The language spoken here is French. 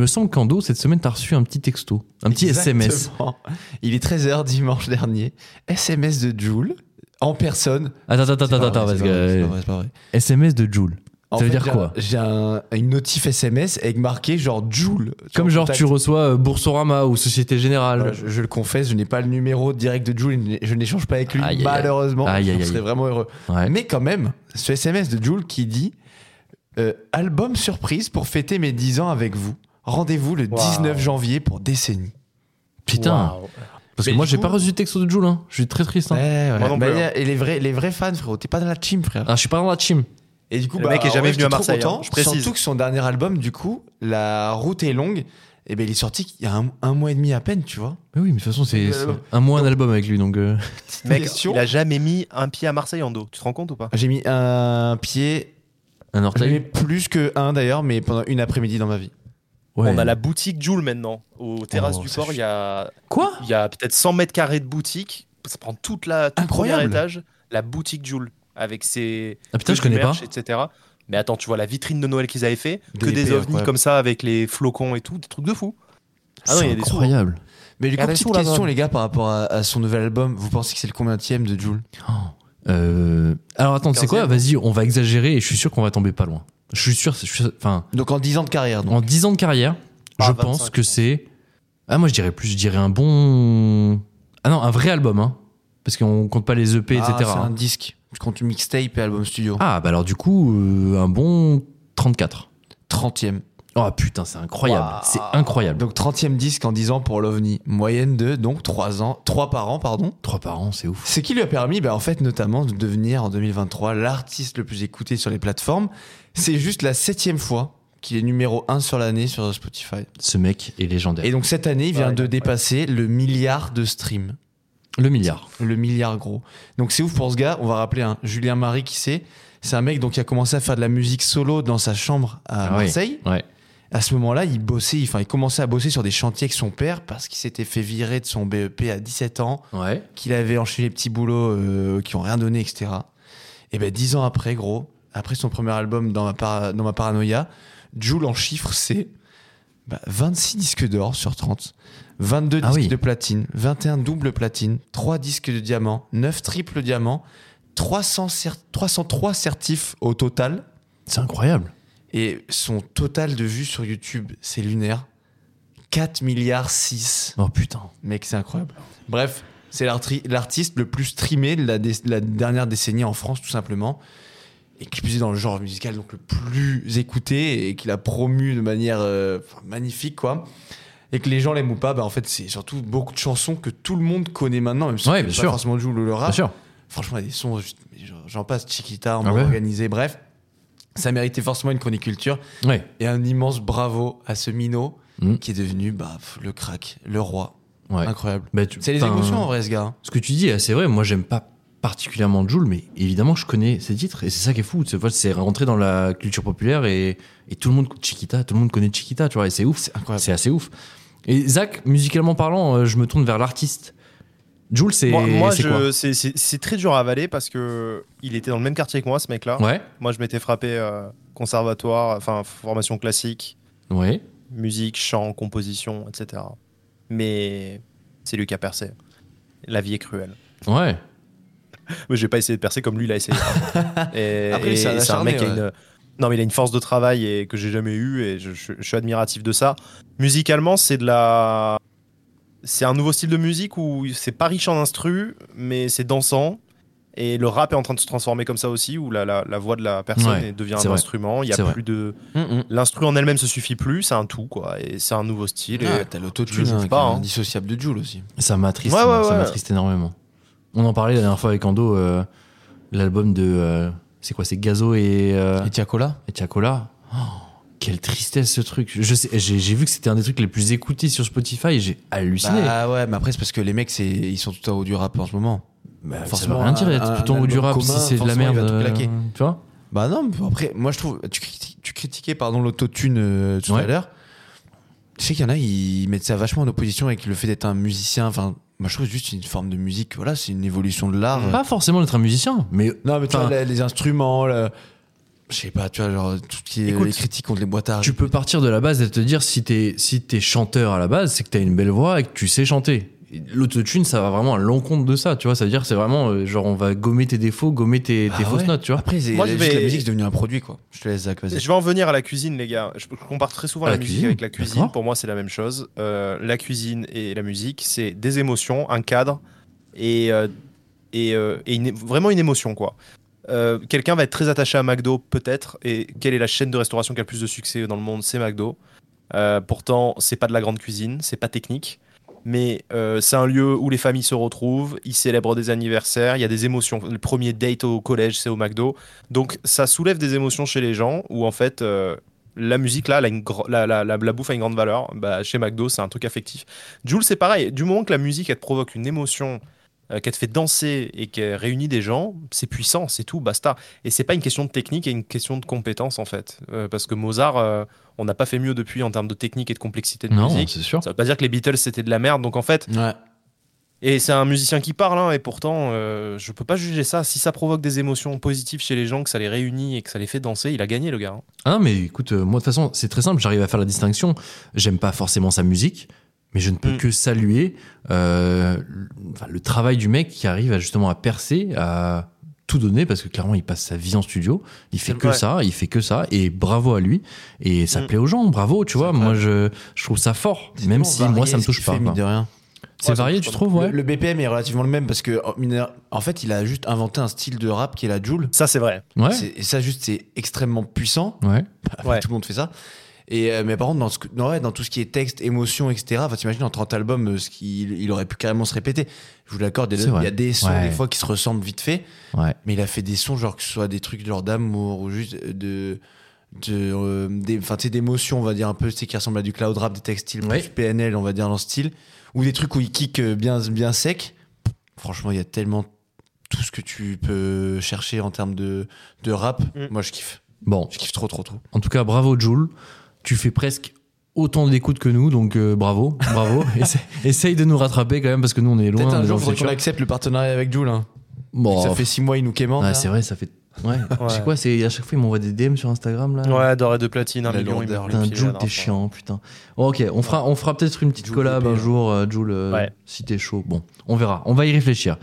me semble qu'Ando, cette semaine, t'as reçu un petit texto, un petit SMS. Il est 13h dimanche dernier. SMS de Joule en personne. Attends, attends, attends, attends, parce que. SMS de Joule. En Ça veut fait, dire quoi J'ai un- une notif SMS avec marqué genre Joule. Comme genre contact. tu reçois euh, Boursorama ou Société Générale. Voilà, je, je le confesse, je n'ai pas le numéro direct de Joule, je n'échange pas avec lui, Aïe, malheureusement. Aïe, aïe, je serais vraiment heureux. Ouais. Mais quand même, ce SMS de Joule qui dit euh, Album surprise pour fêter mes 10 ans avec vous. Rendez-vous le Waouh. 19 janvier pour décennie. Putain. Parce que Mais moi, j'ai coup- pas reçu de texto de Joule. Hein. Je suis très triste. hein. Ouais, ouais. Moi non Bah, plus, a- Et les vrais, les vrais fans, frérot, t'es pas dans la team, frère. Ah, je suis pas dans la team. Et du coup, Le bah, mec est jamais venu à Marseille, hein, content, je précise. Surtout que son dernier album, du coup, La route est longue. Et ben il est sorti il y a un, un mois et demi à peine, tu vois. Mais oui, mais de toute façon, c'est Euh, un mois un album avec lui. Donc, euh, Mec, il a jamais mis un pied à Marseille en dos. Tu te rends compte ou pas? J'ai mis un pied, un orteil. mis plus que un d'ailleurs, mais pendant une après-midi dans ma vie. Ouais. On a la boutique Joule maintenant. Aux terrasses Oh, du port, il y a, Quoi il y a peut-être 100 mètres carrés de boutique. Ça prend toute la tout le premier Incroyable. étage. La boutique Joule. Avec ses. Ah putain, je connais pas. etc. Mais attends, tu vois la vitrine de Noël qu'ils avaient fait, que Des ovnis comme ça avec les flocons et tout, des trucs de fou. Ah non, il y a C'est des sous, incroyable. Mais du coup, Regardez petite là-bas. question, les gars, par rapport à, à son nouvel album, vous pensez que c'est le combienième de Jules Oh. Euh, Alors attends, c'est quoi? 15e. Vas-y, on va exagérer et je suis sûr qu'on va tomber pas loin. Je suis sûr, je suis- enfin, Donc en 10 ans de carrière, donc. en 10 ans de carrière, Ah, je 25, pense que c'est. Ah, moi je dirais plus, je dirais un bon. Ah non, un vrai album, hein. Parce qu'on compte pas les EP, Ah, etc. c'est un disque. Je compte mixtape et album studio. Ah, bah alors du coup, euh, un bon 34. 30e. Oh putain, c'est incroyable. C'est incroyable. Donc 30e disque en 10 ans pour l'OVNI. Moyenne de donc 3 ans, 3 par an, pardon. Trois par an, c'est ouf. Ce qui lui a permis, bah, en fait, notamment de devenir en 2023 l'artiste le plus écouté sur les plateformes? C'est juste la septième fois qu'il est numéro 1 sur l'année sur Spotify. Ce mec est légendaire. Et donc cette année, il vient Ouais, de ouais. dépasser le milliard de streams. Le milliard. Le milliard gros. Donc c'est ouf pour ce gars. On va rappeler un Julien Marie qui c'est. C'est un mec donc qui a commencé à faire de la musique solo dans sa chambre à Ah oui. Marseille. Ouais. À ce moment-là, il bossait, enfin il commençait à bosser sur des chantiers avec son père parce qu'il s'était fait virer de son BEP à 17 ans, Ouais. qu'il avait enchaîné les petits boulots euh, qui ont rien donné, etc. Et ben dix ans après, gros, après son premier album dans ma, para- dans ma paranoïa, Jules en chiffres c'est bah, 26 disques d'or sur 30, 22 Ah disques oui. de platine, 21 double platine, 3 disques de diamant, 9 triple diamant, 300 cer- 303 certifs au total. C'est incroyable. Et son total de vues sur YouTube, c'est lunaire. 4 milliards 6. Oh putain. Mec, c'est incroyable. Bref, c'est l'artiste le plus streamé de la, dé- la dernière décennie en France, tout simplement. Et qui plus est dans le genre musical, donc le plus écouté et qu'il a promu de manière euh, magnifique, quoi. Et que les gens l'aiment ou pas, bah en fait, c'est surtout beaucoup de chansons que tout le monde connaît maintenant, même si Ouais, c'est bien pas sûr. forcément Jul ou le rap. Bien sûr. Franchement, il y a des sons, j'en passe, Chiquita, on Ah ouais organisé, bref. Ça méritait forcément une chronique culture. Ouais. Et un immense bravo à ce minot Mm. qui est devenu bah, le crack, le roi. Ouais. Incroyable. Bah, C'est les émotions en vrai, ce gars. hein. Ce que tu dis, c'est vrai. Moi, j'aime pas particulièrement Joule, mais évidemment, je connais ses titres et c'est ça qui est fou. C'est rentré dans la culture populaire et, et tout le monde Chiquita, tout le monde connaît Chiquita, tu vois, et c'est ouf. C'est assez ouf. Et Zach, musicalement parlant, euh, je me tourne vers l'artiste. Joule, c'est Moi, moi, c'est quoi je- c'est- c'est c'est très dur à avaler parce que il était dans le même quartier que moi, ce mec-là. Ouais, Moi, je m'étais frappé euh, conservatoire, enfin formation classique, ouais. musique, chant, composition, etc. Mais c'est lui qui a percé. La vie est cruelle. Ouais. Mais j'ai pas essayé de percer comme lui l'a essayé. et, Après, c'est un mec qui a une. Non, mais il a une force de travail et que j'ai jamais eu et je, je- je suis admiratif de ça. Musicalement, c'est de la. C'est un nouveau style de musique où c'est pas riche en instru, mais c'est dansant. Et le rap est en train de se transformer comme ça aussi, où la, la, la voix de la personne Ouais, devient un vrai. instrument. Il y a vrai. plus de. Mm, L'instru en elle-même se suffit plus, c'est un tout, quoi. Et c'est un nouveau style. Ah, et... T'as Je l'autotune, hein, pas, hein. indissociable de Jules aussi. Ça m'attriste, Ouais, ouais, ça ouais. m'attriste énormément. On en parlait la dernière fois avec Ando, euh, l'album de. euh, c'est quoi C'est Gazo et, euh, Et Tiakola? et Tiakola. Oh, quelle tristesse ce truc. Je sais, j'ai, j'ai vu que c'était un des trucs les plus écoutés sur Spotify et j'ai halluciné. Bah ouais, mais après, c'est parce que les mecs, c'est ils sont tout en haut du rap en ce moment. Bah, ça forcément, veut rien dire d'être tout en haut du rap commun, si c'est de la merde. il va tout euh, claquer. tu vois? Bah non, après, moi je trouve. Tu, tu critiquais pardon l'autotune euh, tout Ouais. à l'heure. Tu sais qu'il y en a, ils mettent ça vachement en opposition avec le fait d'être un musicien. Enfin, moi je trouve juste une forme de musique. Voilà, c'est une évolution de l'art. Pas forcément d'être un musicien, mais Non, mais tu vois, les instruments, le- Je sais pas, tu vois, genre, tout ce qui est Écoute, les critiques contre les boîtes à Tu peux partir de la base et te dire si t'es si t'es chanteur à la base, c'est que t'as une belle voix et que tu sais chanter. L'autotune, ça va vraiment à l'encontre de ça, tu vois. Ça veut dire, c'est vraiment euh, genre on va gommer tes défauts, gommer tes, tes Ah fausses ouais. notes, tu vois. Après, c'est Moi, je juste vais- la musique, c'est devenu un produit, quoi. Je te laisse, Zach, vas-y. Je vais en venir à la cuisine, les gars. Je je compare très souvent À la, la musique cuisine, avec la cuisine. Pour moi, c'est la même chose. Euh, la cuisine et la musique, c'est des émotions, un cadre et, euh, et, euh, et une- vraiment une émotion, quoi. Euh, Quelqu'un va être très attaché à McDo, peut-être. Et quelle est la chaîne de restauration qui a le plus de succès dans le monde? C'est McDo. Euh, pourtant, c'est pas de la grande cuisine, c'est pas technique. Mais euh, c'est un lieu où les familles se retrouvent, ils célèbrent des anniversaires, il y a des émotions. Le premier date au collège, c'est au McDo. Donc ça soulève des émotions chez les gens où en fait la musique là, la, la, la, la bouffe a une grande valeur. Bah, chez McDo, c'est un truc affectif. Jules, c'est pareil. Du moment que la musique elle te provoque une émotion, euh, qu'elle te fait danser et qu'elle réunit des gens, c'est puissant, c'est tout, basta. Et c'est pas une question de technique, c'est une question de compétence en fait. Euh, parce que Mozart, euh, on n'a pas fait mieux depuis en termes de technique et de complexité de Non, musique. c'est sûr. Ça veut pas dire que les Beatles c'était de la merde. Donc en fait, Ouais. et c'est un musicien qui parle, hein, et pourtant, euh, je peux pas juger ça. Si ça provoque des émotions positives chez les gens, que ça les réunit et que ça les fait danser, il a gagné, le gars. hein. Ah non, mais écoute, moi de toute façon, c'est très simple, j'arrive à faire la distinction. J'aime pas forcément sa musique, mais je ne peux Mm. que saluer euh, le- travail du mec qui arrive à justement à percer, à tout donner, parce que clairement, il passe sa vie en studio, il fait que vrai. ça, il fait que ça, et bravo à lui. Et ça Mm. plaît aux gens, bravo, tu vois. Moi, je, je trouve ça fort, même si moi, ça me touche pas. quoi. de rien? C'est Ouais, varié, tu trouves, ouais? Le, le BPM est relativement le même parce que en mine- en fait, il a juste inventé un style de rap qui est la Joule. Ça, c'est vrai. Ouais, C'est- Et ça, juste, c'est extrêmement puissant. ouais. Ouais. Tout le monde fait ça. Et, euh, mais par contre, dans, ce que- dans, ouais, dans tout ce qui est texte, émotion, etc., enfin, t'imagines en 30 albums, euh, ce qu'il il aurait pu carrément se répéter. Je vous l'accorde, il y a- des sons, Ouais. des fois, qui se ressemblent vite fait. Ouais. Mais il a fait des sons, genre que ce soit des trucs genre d'amour ou juste de. de euh, des- enfin, tu sais, d'émotion, on va dire un peu, qui ressemblent à du cloud rap, des textiles Ouais. plus PNL, on va dire, dans ce style. Ou des trucs où il kick euh, bien, bien sec. Franchement, il y a tellement tout ce que tu peux chercher en termes de, de rap. Mm. Moi, je kiffe. Bon, Je kiffe trop, trop, trop. En tout cas, bravo Jules. Tu fais presque autant d'écoute que nous, donc euh, bravo, bravo. Essaye, essaye de nous rattraper quand même parce que nous on est loin. Peut-être un jour, faudrait qu'on accepte le partenariat avec Jules. Hein. Bon, ça fait six mois, il nous quémande. ouais, là. c'est vrai, ça fait. Ouais. Ouais. C'est quoi C'est à chaque fois ils m'envoient des DM sur Instagram là. Ouais, d'or et de platine, un million. Putain, Jules, t'es chiant, putain. Bon, ok, on fera, on fera peut-être une petite collab un hein. jour, euh, Jules, euh, Ouais. si t'es chaud. Bon, on verra, on va y réfléchir.